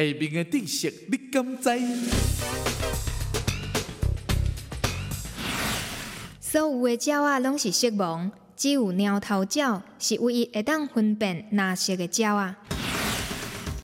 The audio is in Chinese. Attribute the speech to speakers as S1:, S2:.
S1: 下面的知识你敢知？
S2: 所有的鸟啊，拢是色盲，只有猫头鸟是唯一会当分辨颜色的鸟啊。